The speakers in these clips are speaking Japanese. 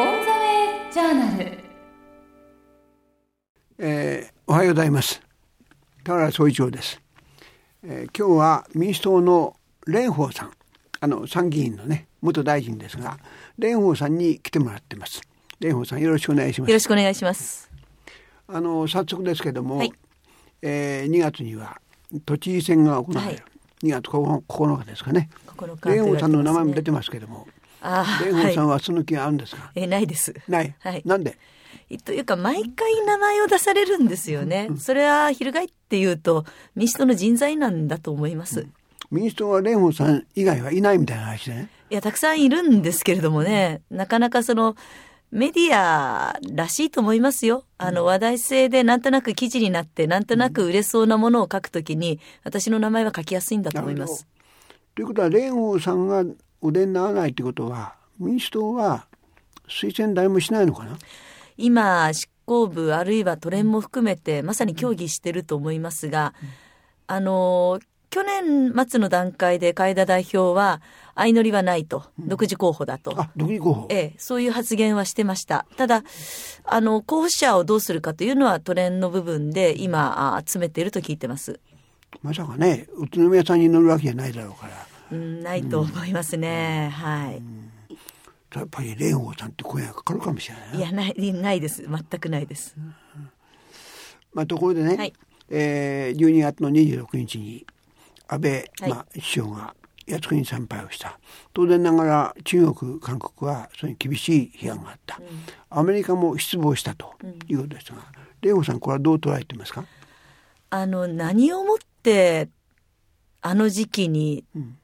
オンザウェイジャーナル、えー、おはようございます。田原総一郎です、えー、今日は民主党の蓮舫さん。あの参議院のね元大臣ですが蓮舫さんに来てもらってます。蓮舫さんよろしくお願いします。よろしくお願いします。あの早速ですけども、はい、えー、2月には都知事選が行われる、はい、2月9日ですかね。蓮舫さんの名前も出てますけども蓮舫さんはその気があるんですか、えないです。ない、はい、なんで？というか毎回名前を出されるんですよね、うん、それは翻って言うと民主党の人材なんだと思います、うん、民主党は蓮舫さん以外はいないみたいな話ね。いやたくさんいるんですけれどもね、なかなかそのメディアらしいと思いますよ。あの話題性でなんとなく記事になって、なんとなく売れそうなものを書くときに、私の名前は書きやすいんだと思います。ということは、蓮舫さんがお出にならないということは、民主党は推薦誰もしないのかな？今、執行部あるいは都連も含めて、まさに協議してると思いますが、あの、去年末の段階で海田代表は、相乗りはないと、独自候補だと。あ、独自候補ええ、そういう発言はしてました。ただ、あの、候補者をどうするかというのはトレンの部分で今、集めていると聞いてます。まさかね、宇都宮さんに乗るわけじゃないだろうから。うん、ないと思いますね。うん、はい。やっぱり蓮舫さんって声がかかるかもしれな。いいや、ない、ないです。全くないです。まあ、ところでね、はい、えー、12月の26日に、安倍、はい、まあ、首相が靖国に参拝をした。当然ながら中国韓国はそれに厳しい批判があった、うん、アメリカも失望したということですが、蓮、う、舫、さんこれはどう捉えてますか？あの何をもってあの時期に、うん、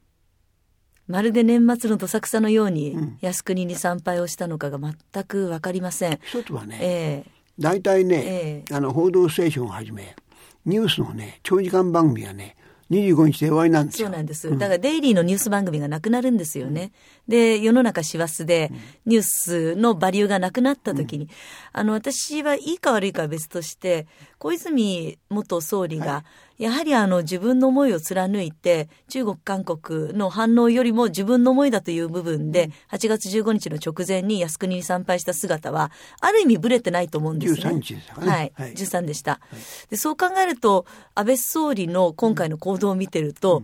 まるで年末のどさくさのように靖国に参拝をしたのかが全く分かりません。一つはね、えー、大体ね、えー、あの報道ステーションをはじめニュースのね長時間番組はね25日で終わりなんですよ。そうなんです。だからデイリーのニュース番組がなくなるんですよね。うん、で、世の中師走でニュースのバリューがなくなった時に、うん、あの、私はいいか悪いかは別として、小泉元総理が、はいやはりあの自分の思いを貫いて、中国、韓国の反応よりも自分の思いだという部分で、8月15日の直前に靖国に参拝した姿は、ある意味ブレてないと思うんですね。13日でしたね。はい。はい、13でした、はい、で。そう考えると、安倍総理の今回の行動を見てると、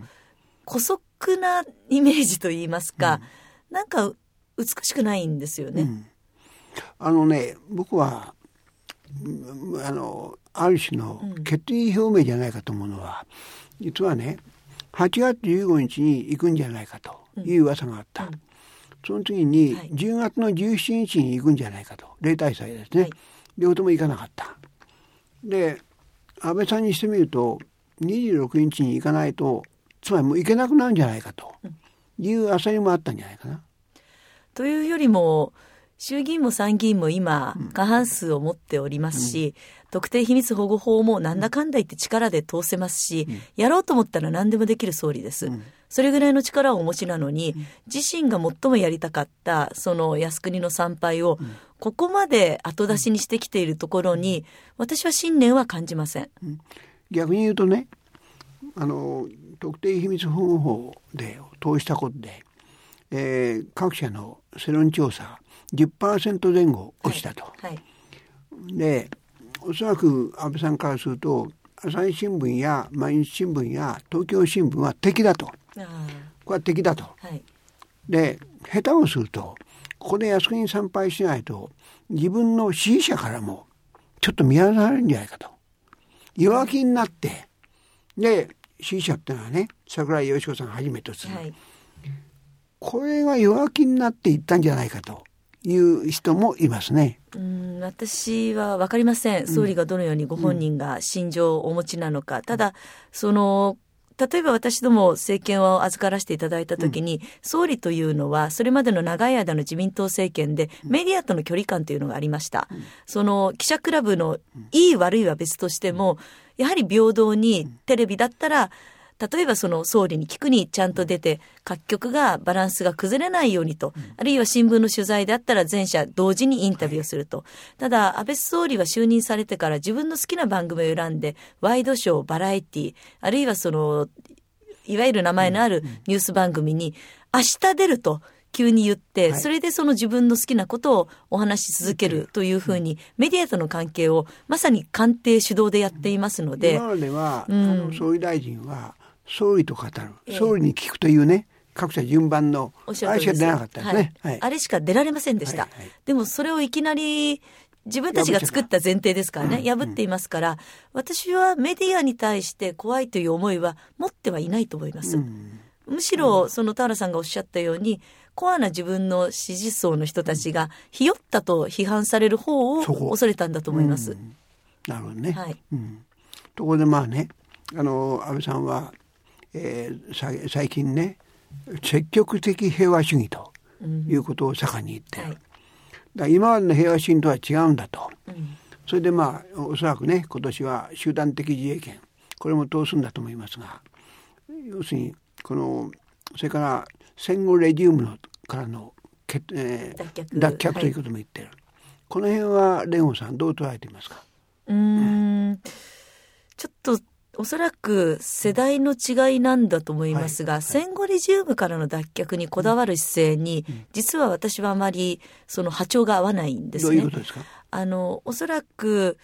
姑息なイメージといいますか、うん、なんか美しくないんですよね。うん、あのね、僕は、あの、ある種の決意表明じゃないかと思うのは、うん、実はね8月15日に行くんじゃないかという噂があった、うん、その次に10月の17日に行くんじゃないかと例大祭ですね、はい、両方とも行かなかった。で安倍さんにしてみると26日に行かないとつまりもう行けなくなるんじゃないかという焦りもあったんじゃないかな。というよりも衆議院も参議院も今、過半数を持っておりますし、うん、特定秘密保護法もなんだかんだ言って力で通せますし、うん、やろうと思ったら何でもできる総理です。うん、それぐらいの力をお持ちなのに、自身が最もやりたかった、その靖国の参拝を、ここまで後出しにしてきているところに、私は信念は感じません。逆に言うとね、あの、特定秘密保護法で通したことで、えー、各社の世論調査10%前後落ちたと。はいはい、でおそらく安倍さんからすると朝日新聞や毎日新聞や東京新聞は敵だと。これは敵だと。はい、で下手をするとここで靖国に参拝しないと自分の支持者からもちょっと見放されるんじゃないかと。弱気になってで支持者っていうのはね櫻井義子さんはじめとする、はい、これが弱気になっていったんじゃないかという人もいますね。うん私は分かりません、総理がどのようにご本人が心情をお持ちなのか、うん、ただ、その例えば私ども政権を預からせていただいたときに、うん、総理というのは、それまでの長い間の自民党政権で、メディアとの距離感というのがありました。うん、その記者クラブのいい悪いは別としても、やはり平等にテレビだったら、例えばその総理に聞くにちゃんと出て、各局がバランスが崩れないようにと、あるいは新聞の取材であったら全社同時にインタビューをすると。ただ、安倍総理は就任されてから自分の好きな番組を選んで、ワイドショー、バラエティ、あるいはその、いわゆる名前のあるニュース番組に、明日出ると急に言って、はい。それでその自分の好きなことをお話し続けるというふうに、メディアとの関係をまさに官邸主導でやっていますので、今までは、うん。あの総理大臣は総理と語る、ええ。総理に聞くというね各社順番のあれしか出なかったですね。はい。あれしか出られませんでした。はいはい。でもそれをいきなり自分たちが作った前提ですからね、破っていますから、私はメディアに対して怖いという思いは持ってはいないと思います。うん。むしろ、その田原さんがおっしゃったように、コアな自分の支持層の人たちが、ひよったと批判される方を恐れたんだと思います。うん。なるほどね。はい。うん、ところでまあねあの安倍さんは、えーさ最近ね積極的平和主義とうん。いうことを盛んに言ってる。はい。だ今までの平和主義とは違うんだと。うん。それでまあおそらくね今年は集団的自衛権これも通すんだと思いますが要するにこのそれから戦後レジウムのからのけ、えー脱却。脱却ということも言ってる、この辺は蓮舫さんどう捉えていますか？うーん。ちょっとおそらく世代の違いなんだと思いますが、はい。戦後レジウムからの脱却にこだわる姿勢に、実は私はあまりその波長が合わないんですね。どういうこ。とですか？あのおそらく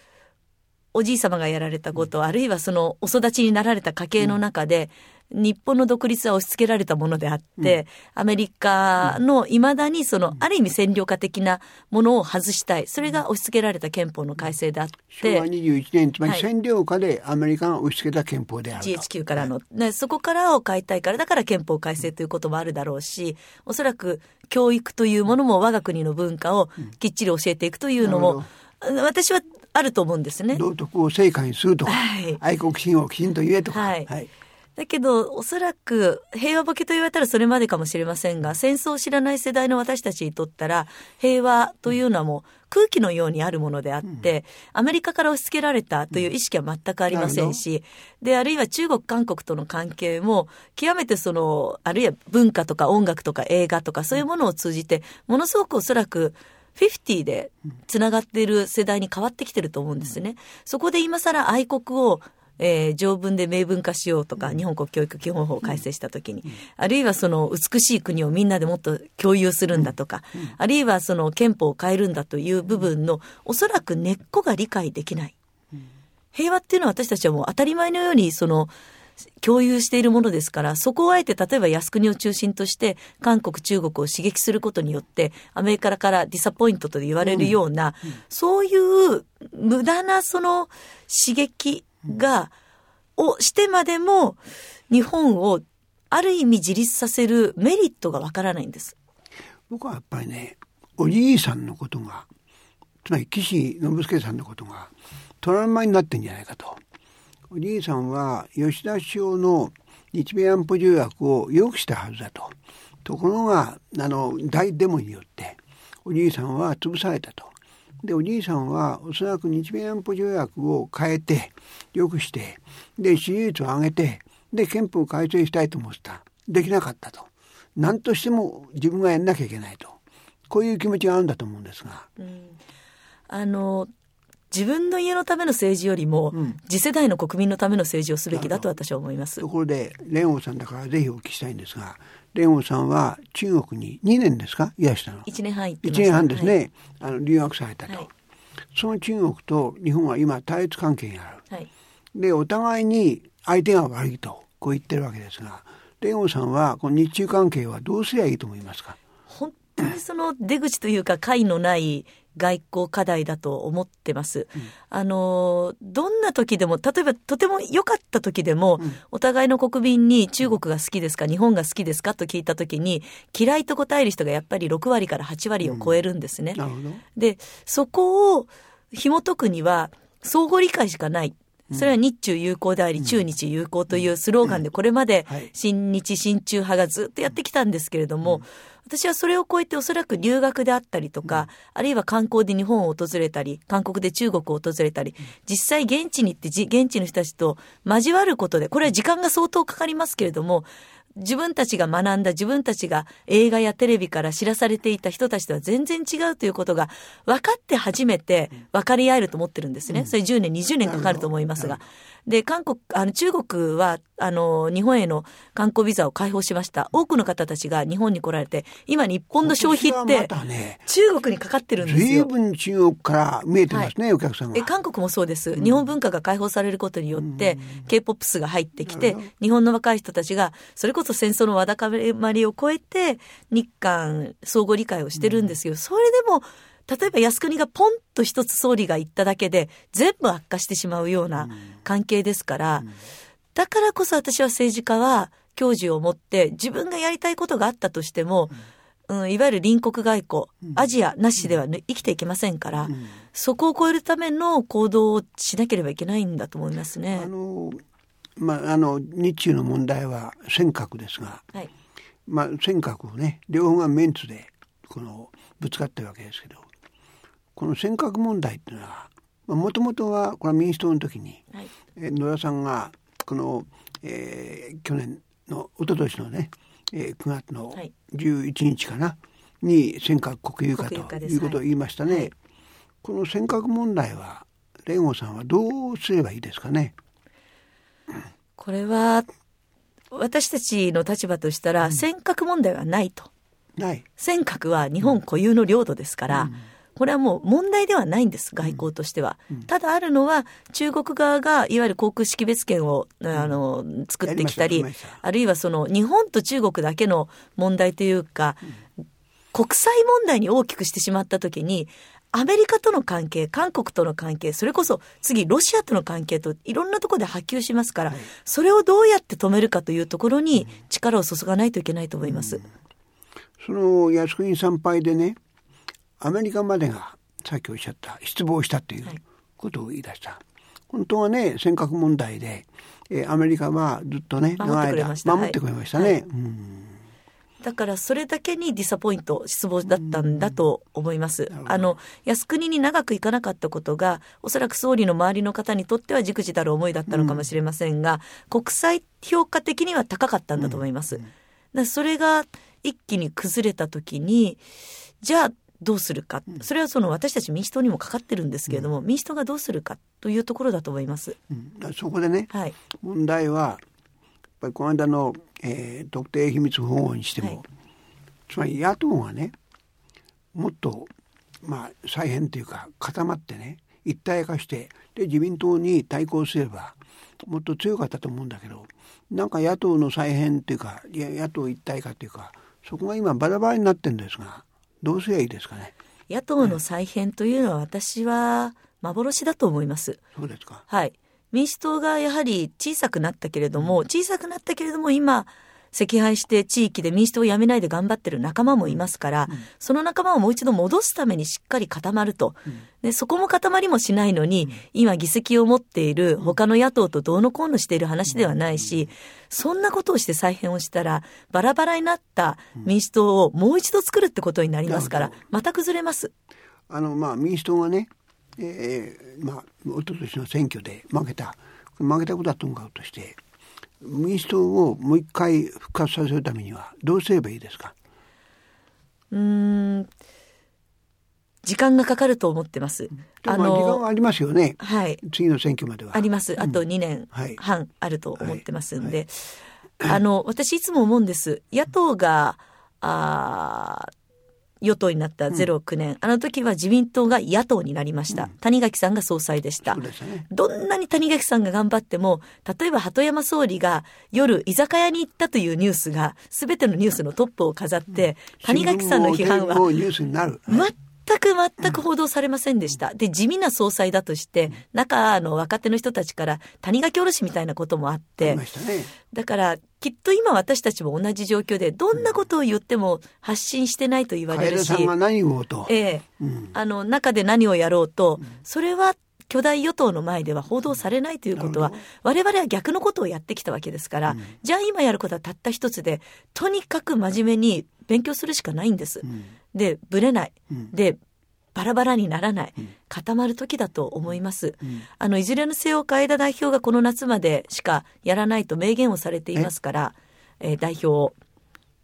おじい様がやられたこと、あるいはそのお育ちになられた家系の中で、日本の独立は押し付けられたものであって、アメリカの未だにその、ある意味占領下的なものを外したい。それが押し付けられた憲法の改正であっ昭和て、21年つまりはい。占領下でアメリカが押し付けた憲法であると。GHQ からの、ね、そこからを変えたいから、だから憲法改正ということもあるだろうし、おそらく教育というものも我が国の文化をきっちり教えていくというのも、私はあると思うんですね。道徳を成果にするとか、はい。愛国心をきちんと言えとか、はい。だけど、おそらく平和ボケと言われたらそれまでかもしれませんが、戦争を知らない世代の私たちにとったら、平和というのはもう空気のようにあるものであって、アメリカから押し付けられたという意識は全くありませんし、で、あるいは中国、韓国との関係も、極めてその、あるいは文化とか音楽とか映画とかそういうものを通じて、ものすごくおそらく、50でつながっている世代に変わってきてると思うんですね。そこで今更愛国をえー条文で明文化しようとか、日本国教育基本法を改正したときに、あるいはその美しい国をみんなでもっと共有するんだとか、あるいはその憲法を変えるんだという部分の、おそらく根っこが理解できない。平和っていうのは私たちはもう当たり前のようにその共有しているものですから、そこをあえて例えば靖国を中心として韓国、中国を刺激することによって、アメリカからディサポイントと言われるような、そういう無駄なその刺激が、をしてまでも日本をある意味自立させるメリットがわからないんです。僕はやっぱりねおじいさんのことがつまり岸信介さんのことがトラウマになってんじゃないかとおじいさんは吉田首相の日米安保条約を良くしたはずだと。ところがあの大デモによっておじいさんは潰されたと。でおじいさんはおそらく日米安保条約を変えて良くしてで支持率を上げてで憲法改正したいと思ってた。できなかったと。何としても自分がやんなきゃいけないと。こういう気持ちがあるんだと思うんですが、うん。あの、自分の家のための政治よりも、うん。次世代の国民のための政治をすべきだと私は思います。と。ころで蓮舫さんだからぜひお聞きしたいんですが蓮舫さんは中国に2年ですか？いらしたの一年半行ってま1年半ですね、はい。あの留学されたと、はい。その中国と日本は今対立関係にある。はい。でお互いに相手が悪いとこう言ってるわけですが蓮舫さんはこの日中関係はどうすりゃいいと思いますか？本当にその出口というか解のない外交課題だと思ってます。あの、どんな時でも、例えばとても良かった時でも、お互いの国民に中国が好きですか、日本が好きですかと聞いた時に、嫌いと答える人がやっぱり6割から8割を超えるんですね。なるほど。で、そこを紐解くには、相互理解しかない。それは日中友好であり、中日友好というスローガンで、これまではい。新日親中派がずっとやってきたんですけれども、私はそれを超えておそらく留学であったりとか、あるいは観光で日本を訪れたり、韓国で中国を訪れたり、実際現地に行ってじ現地の人たちと交わることで、これは時間が相当かかりますけれども、自分たちが学んだ自分たちが映画やテレビから知らされていた人たちとは全然違うということが分かって初めて分かり合えると思ってるんですね。それ10年、20年かかると思いますが。で、韓国、あの、中国は、あの、日本への観光ビザを開放しました。多くの方たちが日本に来られて、今日本の消費っ今て中国にかかってるんです随よ。分中国から見えてますね、お客さんが。え韓国もそうです、日本文化が解放されることによって、K-POP が入ってきて、日本の若い人たちが、それこそ戦争のわだかまりを超えて、日韓相互理解をしてるんですよ。それでも、例えば靖国がポンと一つ総理が言っただけで、全部悪化してしまうような関係ですから、だからこそ私は政治家は、矜持を持って、自分がやりたいことがあったとしても、うん、いわゆる隣国外交、アジアなしではね生きていけませんから、そこを超えるための行動をしなければいけないんだと思いますね。あ。の、まあ、あの、日中の問題は尖閣ですが、はい。まあ、尖閣をね、両方がメンツで、この、ぶつかってるわけですけど、この尖閣問題っていうのは、もともとは、これは民主党の時に、はい。えー野田さんが、この、えー去年の、一昨年のね、えー9月のはい11日かな、に尖閣国有化ということを言いましたね。はいこの尖閣問題は、蓮舫さんはどうすればいいですかね？これは、私たちの立場としたら、尖閣問題はないと。ない。尖閣は日本固有の領土ですから、これはもう問題ではないんです、外交としては。ただあるのは、中国側がいわゆる航空識別圏を、あの、作ってきたりあるいはその日本と中国だけの問題というか、国際問題に大きくしてしまったときに、アメリカとの関係、韓国との関係、それこそ次ロシアとの関係といろんなところで波及しますから、それをどうやって止めるかというところに力を注がないといけないと思います。その靖国参拝でね、アメリカまでがさっきおっしゃった失望したというはい。ことを言い出した。本当はね、尖閣問題で、えーアメリカはずっとね、守ってくれました。守ってくれましたね。はい。うんだからそれだけにディサポイント、失望だったんだと思います。あの、靖国に長く行かなかったことが、おそらく総理の周りの方にとってはじくじたる思いだったのかもしれませんが、国際評価的には高かったんだと思います。だからそれが一気に崩れた時に、じゃあどうするか。それはその私たち民主党にもかかってるんですけれども、民主党がどうするかというところだと思います。うんそこでね、はい。問題は、やっぱりこの間の、えー特定秘密保護にしても、はいつまり野党がね、もっと、まあ、再編というか固まってね、一体化して、で、自民党に対抗すれば、もっと強かったと思うんだけど、なんか野党の再編というか、野党一体化というか、そこが今バラバラになってるんですが、どうすればいいですかね？野党の再編というのは私は幻だと思います。そうですか。はい。民主党がやはり小さくなったけれども、小さくなったけれども今、赤配して地域で民主党を辞めないで頑張ってる仲間もいますから、その仲間をもう一度戻すためにしっかり固まると。で、そこも固まりもしないのに、今議席を持っている他の野党とどうのこうのしている話ではないし、そんなことをして再編をしたら、バラバラになった民主党をもう一度作るってことになりますからまた崩れます。あのまあ民主党がね、えー、まあ一昨年の選挙で負けた。負けたことはともかくとして民主党をもう一回復活させるためにはどうすればいいですか？うーん、時間がかかると思ってます。あ時間はありますよね。はい。次の選挙までは。あります。あと2年はい半あると思ってますんはいで。あの、私いつも思うんです。野党が、あー与党になった09年、あの時は自民党が野党になりました。谷垣さんが総裁でしたね。どんなに谷垣さんが頑張っても、例えば鳩山総理が夜居酒屋に行ったというニュースが、すべてのニュースのトップを飾って、谷垣さんの批判は。全く全く報道されませんでした。で、地味な総裁だとして、中の若手の人たちから谷垣おろしみたいなこともあっあてね。だから、きっと今私たちも同じ状況で、どんなことを言っても発信してないと言われるしカエルさん、が何をと。ええ、うんあの、中で何をやろうと、それは巨大与党の前では報道されないということは我々は逆のことをやってきたわけですから、じゃあ今やることはたった一つで、とにかく真面目に勉強するしかないんです。んで、ぶれない。うんで、バラバラにならない。固まる時だと思います。あの、いずれのせよ、海田代表がこの夏までしかやらないと明言をされていますから、えー代表を。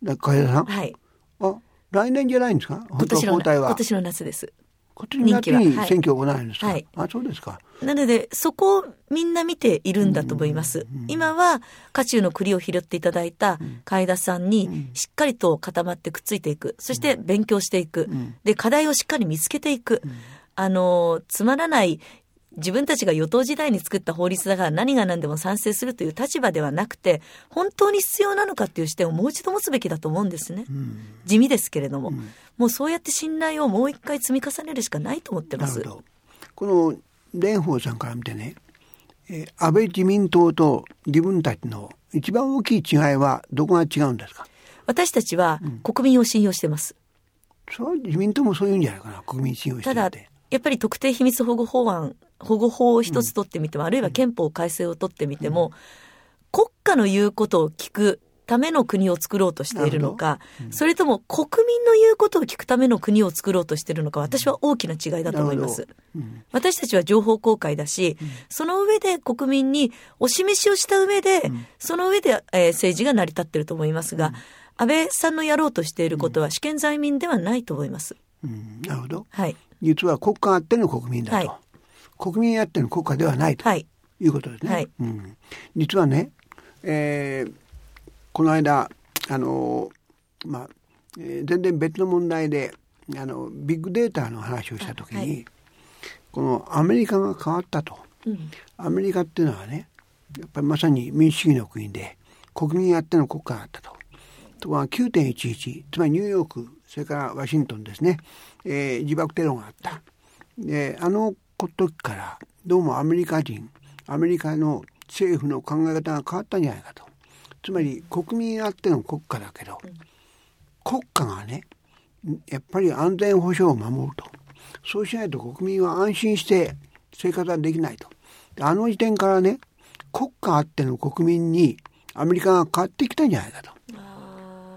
だ海田さん、はい。あ来年じゃないんですか？今年の、今年の夏です。今年の夏に任期は。はい。選挙を行うんですか、はい。あそうですか。なので、そこをみんな見ているんだと思います。今は、渦中の栗を拾っていただいた海田さんに、しっかりと固まってくっついていく。そして勉強していく。で、課題をしっかり見つけていく。あの、つまらない、自分たちが与党時代に作った法律だから何が何でも賛成するという立場ではなくて、本当に必要なのかっていう視点をもう一度持つべきだと思うんですね。地味ですけれども。もうそうやって信頼をもう一回積み重ねるしかないと思ってます。なるほどこの蓮舫さんから見てね、えー安倍自民党と自分たちの一番大きい違いはどこが違うんですか？私たちは国民を信用してます。そう自民党もそういうんじゃないかな国民信用してただるって、やっぱり特定秘密保護法案、保護法を一つ取ってみても、あるいは憲法改正を取ってみても、国家の言うことを聞くための国を作ろうとしているのか、それとも国民の言うことを聞くための国を作ろうとしているのか、私は大きな違いだと思います。うん。私たちは情報公開だし、その上で国民にお示しをした上で、その上で、えー政治が成り立っていると思いますが、安倍さんのやろうとしていることは試験在民ではないと思います。うん。なるほど。はい。実は国家あっての国民だと、はい。国民あっての国家ではないとはい。いうことですね、はい。うん、実はね、えーこの間あのまあ、えー全然別の問題であのビッグデータの話をした時に、はい。このアメリカが変わったと。うん。アメリカっていうのはねやっぱりまさに民主主義の国で国民あっての国家だったと。ところが9.11つまりニューヨークそれからワシントンですね、えー自爆テロがあった。であの時からどうもアメリカ人アメリカの政府の考え方が変わったんじゃないかと。つまり国民あっての国家だけど、国家がねやっぱり安全保障を守ると。そうしないと国民は安心して生活はできないと。であの時点からね国家あっての国民にアメリカが変わってきたんじゃないかと。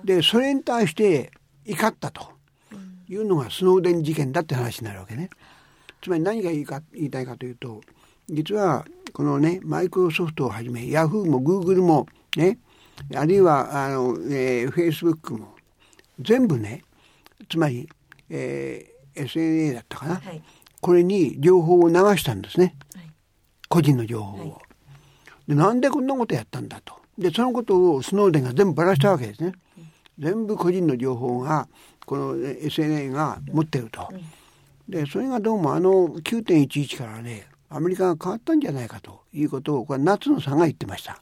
でそれに対して怒ったというのがスノーデン事件だって話になるわけね。つまり何が言いか言いたいかというと実はこのねマイクロソフトをはじめヤフーもグーグルもねあるいはあの、えー、フェイスブックも全部ねつまり、えー、SNA だったかな、はい。これに情報を流したんですね。はい。個人の情報を、でなんでこんなことやったんだと。でそのことをスノーデンが全部ばらしたわけですね、全部個人の情報がこのえ SNA が持ってると、でそれがどうもあの9.11からねアメリカが変わったんじゃないかということをこれ夏野さんが言ってました。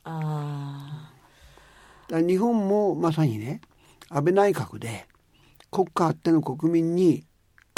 日本もまさにね安倍内閣で国家あっての国民に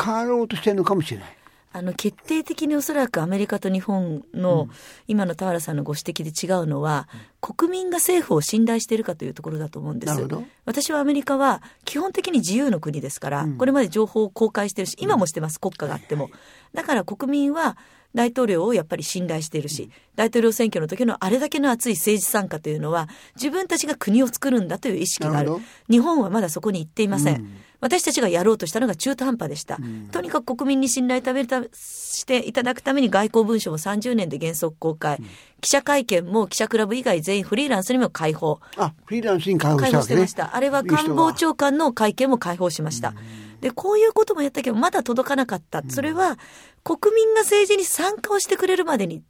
変わろうとしてるのかもしれない。あ。あの、決定的におそらくアメリカと日本の、今の田原さんのご指摘で違うのは、国民が政府を信頼しているかというところだと思うんですなるほど。私はアメリカは基本的に自由の国ですから、これまで情報を公開してるし、今もしてます、国家があっても。だから国民は大統領をやっぱり信頼しているし、大統領選挙の時のあれだけの熱い政治参加というのは、自分たちが国を作るんだという意識がある。日本はまだそこに行っていません。私たちがやろうとしたのが中途半端でした。とにかく国民に信頼ためるたしていただくために外交文書も30年で原則公開。記者会見も記者クラブ以外全員フリーランスにも開放。あフリーランスに開放し開放たわけね。してました。あれは官房長官の会見も開放しました。で、こういうこともやったけど、まだ届かなかった。それは、国民が政治に参加をしてくれるまでに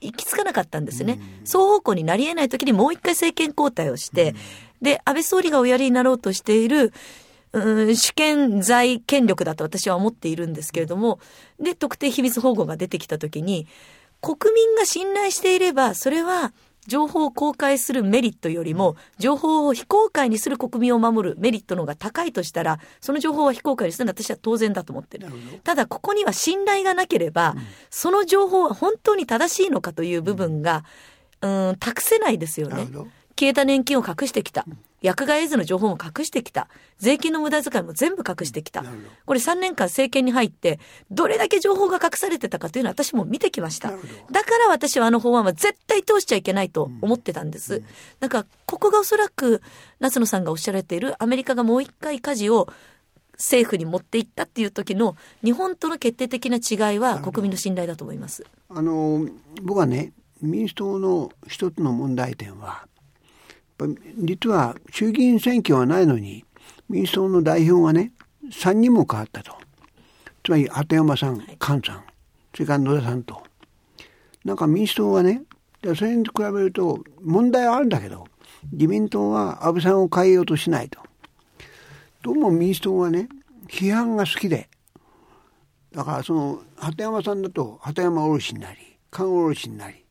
行き着かなかったんですね。双方向になり得ない時にもう一回政権交代をして、で、安倍総理がおやりになろうとしている、うん主権在権力だと私は思っているんですけれども、で、特定秘密保護が出てきたときに、国民が信頼していれば、それは情報を公開するメリットよりも、情報を非公開にする国民を守るメリットの方が高いとしたら、その情報は非公開にするのは私は当然だと思ってる。ただ、ここには信頼がなければ、その情報は本当に正しいのかという部分が、うん、託せないですよね。消えた年金を隠してきた。薬害絵図の情報も隠してきた。税金の無駄遣いも全部隠してきた。これ3年間政権に入って、どれだけ情報が隠されてたかというのは私も見てきました。だから私はあの法案は絶対通しちゃいけないと思ってたんです。だから、ここがおそらく、夏野さんがおっしゃられているアメリカがもう一回舵を政府に持っていったっていう時の日本との決定的な違いは国民の信頼だと思います。あの僕はね民主党の一つの問題点はぱ実は衆議院選挙はないのに民主党の代表がね3人も変わったと。つまり鳩山さん菅さんそれから野田さんと。なんか民主党はねでそれに比べると問題はあるんだけど自民党は安倍さんを変えようとしないと。どうも民主党はね批判が好きで。だからその鳩山さんだと鳩山卸になり菅卸になり。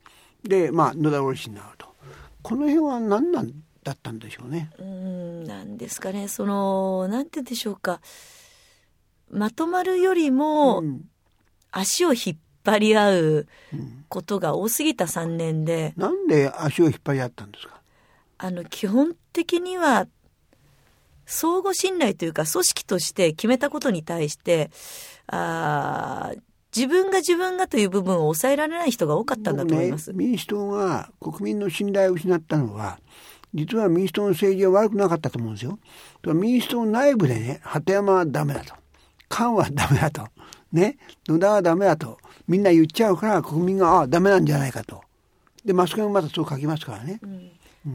でまあ野田卸になる。とこの辺は何なんだったんでしょうね。うんなんですかね。そのなんて言うんでしょうか。まとまるよりもうん。足を引っ張り合うことが多すぎた3年で、なんで足を引っ張り合ったんですか？あの基本的には相互信頼というか組織として決めたことに対してあー自分が自分がという部分を抑えられない人が多かったんだと思います。僕ね、民主党が国民の信頼を失ったのは実は民主党の政治は悪くなかったと思うんですよ。と民主党内部でね鳩山はダメだと菅はダメだとね野田はダメだとみんな言っちゃうから国民がああダメなんじゃないかとでマスコミもまたそう書きますからね。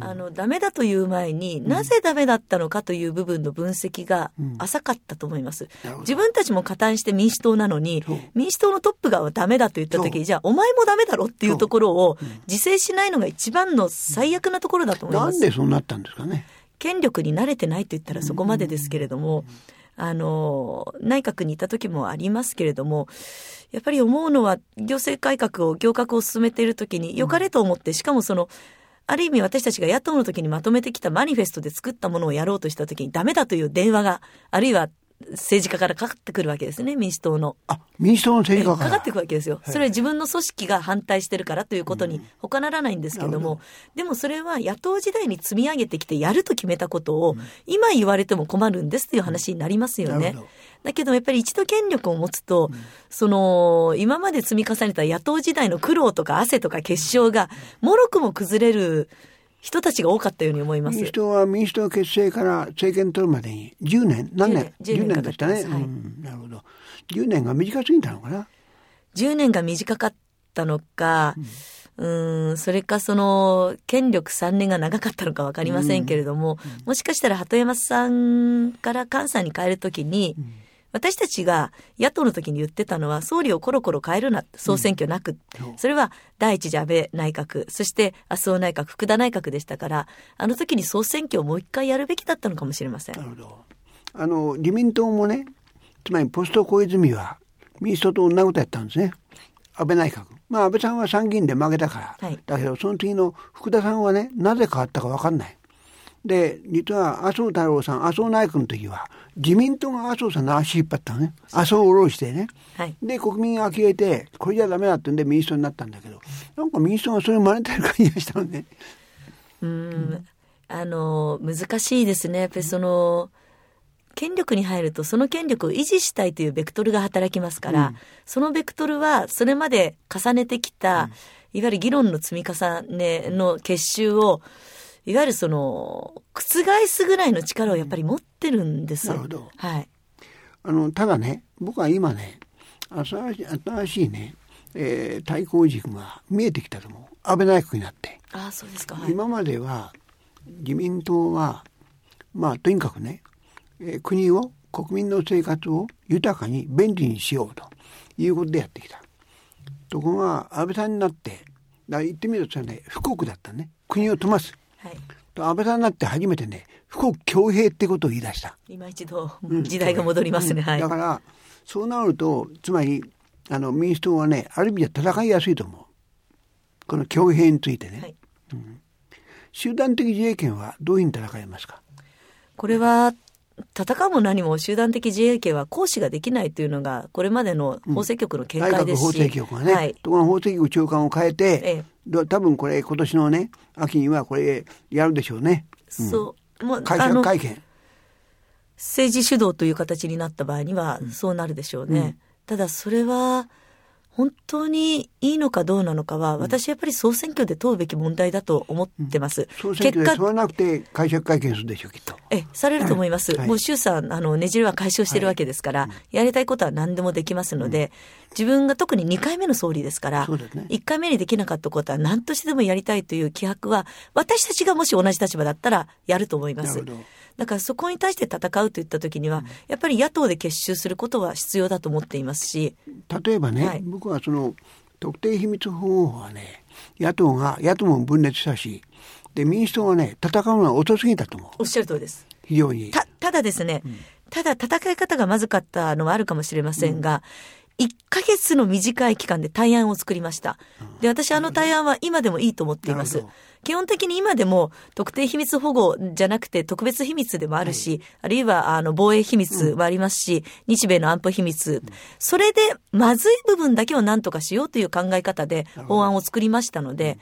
あのダメだという前に、なぜダメだったのかという部分の分析が浅かったと思います。自分たちも加担して民主党なのに民主党のトップがダメだと言った時じゃあお前もダメだろっていうところを自制しないのが一番の最悪なところだと思いなんます。でそうなったんですかね。権力に慣れてないと言ったらそこまでですけれども、あの、内閣にいた時もありますけれども、やっぱり思うのは、行政改革を、行革を進めている時に、良かれと思って、しかもその、ある意味私たちが野党の時にまとめてきたマニフェストで作ったものをやろうとした時にダメだという電話が、あるいは政治家からかかってくるわけですね、民主党の。あ民主党の政治家から。かかってくるわけですよ。それは自分の組織が反対してるからということに他ならないんですけども、でもそれは野党時代に積み上げてきてやると決めたことを、今言われても困るんですという話になりますよね。だけどやっぱり一度権力を持つと、その、今まで積み重ねた野党時代の苦労とか汗とか結晶が、もろくも崩れる人たちが多かったように思います。民主。党は民主党結成から政権取るまでに10年何年？10 10年年でしたね、はい。うん、なるほど。10年が短すぎたのかな？10年が短かったのか、うん、それかその、権力3年が長かったのかわかりませんけれども、もしかしたら鳩山さんから菅さんに変えるときに、私たちが野党の時に言ってたのは、総理をコロコロ変えるな、総選挙なく。そうそれは第一次安倍内閣、そして麻生内閣、福田内閣でしたから、あの時に総選挙をもう一回やるべきだったのかもしれません。な。るほど。あの自民党もねつまりポスト小泉は民主党と同じことやったんですね。安倍内閣。まあ安倍さんは参議院で負けたから、はい。だけどその次の福田さんはねなぜ変わったか分かんないで実は麻生太郎さん麻生内閣の時は自民党が麻生さんの足引っ張ったのね。麻生を下ろしてね。はい。で国民が呆れてこれじゃダメだってんで民主党になったんだけどなんか民主党がそれを真似てる感じがしたのね。うん、あの、難しいですね。やっぱりその、権力に入るとその権力を維持したいというベクトルが働きますから、うん。そのベクトルはそれまで重ねてきた、いわゆる議論の積み重ねの結集を、いわゆるその、覆すぐらいの力をやっぱり持ってるんです。なるほどはい。あのただね僕は今ね新しい新しいね、えー対抗軸が見えてきたと思う安倍内閣になって、ああ、そうですか。はい。今までは自民党はまあとにかくね、えー国を国民の生活を豊かに便利にしようということでやってきたところが安倍さんになってだ言ってみるとね富国だったね国を富ますはい。と安倍さんになって初めてね富国強兵ってことを言い出した。今一度、時代が戻りますね。はい。だからそうなるとつまりあの民主党はねある意味では戦いやすいと思う。この強兵についてね、はい。集団的自衛権はどういうふうに戦いますか？これは、戦うも何も集団的自衛権は行使ができないというのが、これまでの法制局の見解ですし。法制局がね、はい。ところが法制局長官を変えて、ええ。ど多分これ今年のね秋にはこれやるでしょうね。そう。もう、解あの、釈会見政治主導という形になった場合には、そうなるでしょうね。ただ、それは、本当にいいのかどうなのかは、私やっぱり総選挙で問うべき問題だと思ってます。総選挙で結果問わなくて解釈会見するでしょうきっと。ええ、されると思います。はい。もう衆さん、あの、ねじれは解消してるわけですから、やりたいことは何でもできますので、自分が特に2回目の総理ですから、ね。1回目にできなかったことは何としてでもやりたいという気迫は、私たちがもし同じ立場だったらやると思います。だからそこに対して戦うといった時には、やっぱり野党で結集することは必要だと思っていますし、例えばね、はい。僕はその特定秘密保護法はね野党が野党も分裂したしで民主党はね戦うのは遅すぎたと思う。おっしゃる通りです。非常に。た、ただですね、ただ戦い方がまずかったのはあるかもしれませんが、1ヶ月の短い期間で対案を作りました。で、私あの対案は今でもいいと思っています。基本的に今でも特定秘密保護じゃなくて特別秘密でもあるし、あるいはあの防衛秘密もありますし、日米の安保秘密、それでまずい部分だけを何とかしようという考え方で法案を作りましたので、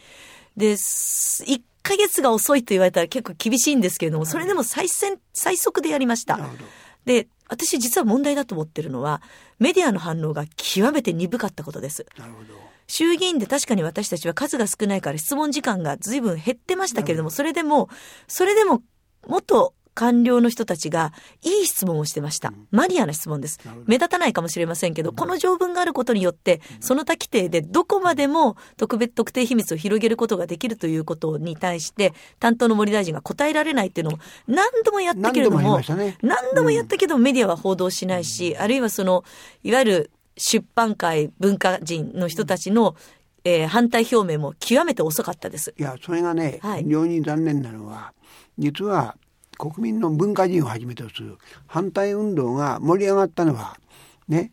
で、す1ヶ月が遅いと言われたら結構厳しいんですけれども、それでも最先、最速でやりました。で、私実は問題だと思ってるのは、メディアの反応が極めて鈍かったことです。なるほど衆議院で確かに私たちは数が少ないから質問時間が随分減ってましたけれども、それでも、それでも、元官僚の人たちがいい質問をしてました。マニアな質問です。目立たないかもしれませんけど、この条文があることによって、その他規定でどこまでも特別、特定秘密を広げることができるということに対して、担当の森大臣が答えられないっていうのを何度もやったけれども何度もね、何度もやったけどメディアは報道しないし、あるいはその、いわゆる出版界、文化人の人たちの、えー反対表明も極めて遅かったです。いやそれがね、はい。非常に残念なのは実は国民の文化人をはじめとする反対運動が盛り上がったのはね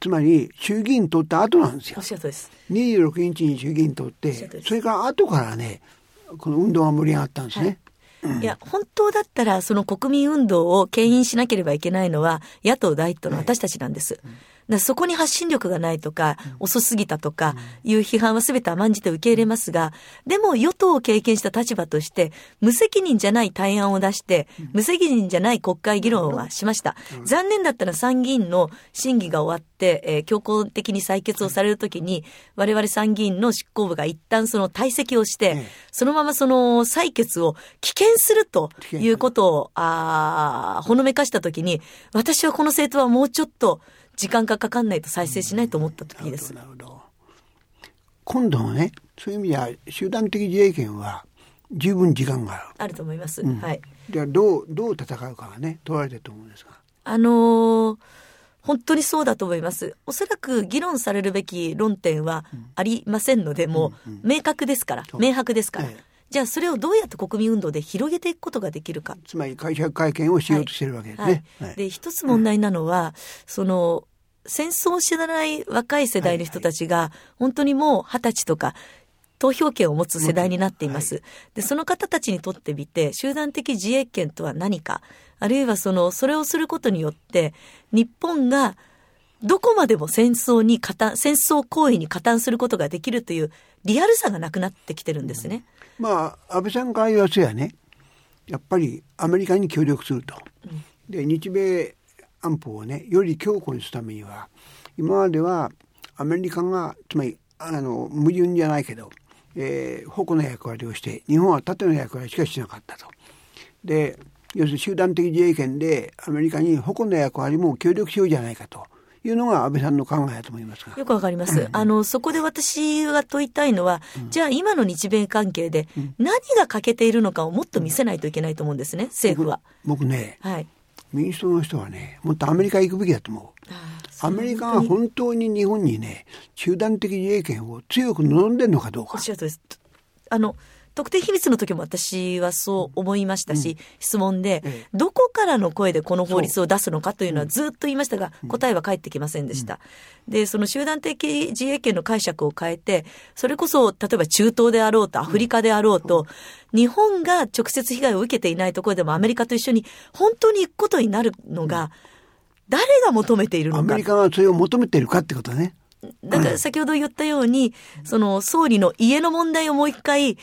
つまり衆議院通った後なんですよおっ。しゃるとりです。26日に衆議院通ってそれから後からねこの運動が盛り上がったんですね。いや、本当だったら、その国民運動を牽引しなければいけないのは、野党第一党の私たちなんです。だからそこに発信力がないとか、遅すぎたとか、いう批判は全て甘んじて受け入れますが、でも与党を経験した立場として、無責任じゃない対案を出して、無責任じゃない国会議論はしました。残念だったら参議院の審議が終わって、えー強行的に採決をされるときに、我々参議院の執行部が一旦その退席をして、ええ。そのままその採決を棄権するということを、あーほのめかしたときに、私はこの政党はもうちょっと時間がかかんないと再生しないと思った時です。なるほど。今度のねそういう意味では集団的自衛権は十分時間がある。あると思います。うんはい。じゃあどうどう戦うかがね問われてると思うんですが。あのー本当にそうだと思います。おそらく議論されるべき論点はありませんので、もう明確ですから、そう明白ですからええ。じゃあそれをどうやって国民運動で広げていくことができるか。つまり会社会見をしようとしてるわけですね。はいで、一つ問題なのは、その、戦争を知らない若い世代の人たちが、本当にもう二十歳とか、投票権を持つ世代になっています。で、その方たちにとってみて、集団的自衛権とは何か、あるいはその、それをすることによって、日本が、どこまでも戦争に加担、戦争行為に加担することができるというリアルさがなくなってきてるんですね。まあ安倍さんから言わせやねやっぱりアメリカに協力すると。で日米安保をねより強固にするためには今まではアメリカがつまりあの矛盾じゃないけど、えー矛の役割をして日本は盾の役割しかしなかったと。で要するに集団的自衛権でアメリカに矛の役割も協力しようじゃないかというのが安倍さんの考えだと思いますが。よくわかります。あの、そこで私が問いたいのは、じゃあ今の日米関係で何が欠けているのかをもっと見せないといけないと思うんですね、政府は。僕ねはい。民主党の人はねもっとアメリカ行くべきだと思う。アメリカが本当に日本にね集団的自衛権を強く望んでるのかどうかおっしゃるとりです。あの、特定秘密の時も私はそう思いましたし、質問で、ええ。どこからの声でこの法律を出すのかというのはずっと言いましたが、答えは返ってきませんでした。で、その集団的自衛権の解釈を変えて、それこそ、例えば中東であろうと、アフリカであろうと、日本が直接被害を受けていないところでもアメリカと一緒に本当に行くことになるのが、誰が求めているのか。アメリ。カがそれを求めてるかってことね。だから先ほど言ったように、その総理の家の問題をもう一回、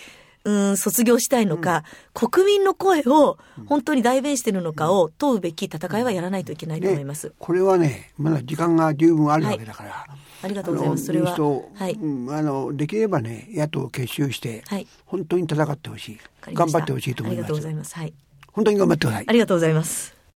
うん、卒業したいのか、国民の声を本当に代弁しているのかを問うべき戦いはやらないといけないと思います。これはねまだ時間が十分あるわけだから。ありがとうございます。それは。はい。うんあのできればね野党を結集して、はい本当に戦ってほしい頑張ってほしいと思いますありがとうございます。はい。本当に頑張ってくださいあ。りがとうございます。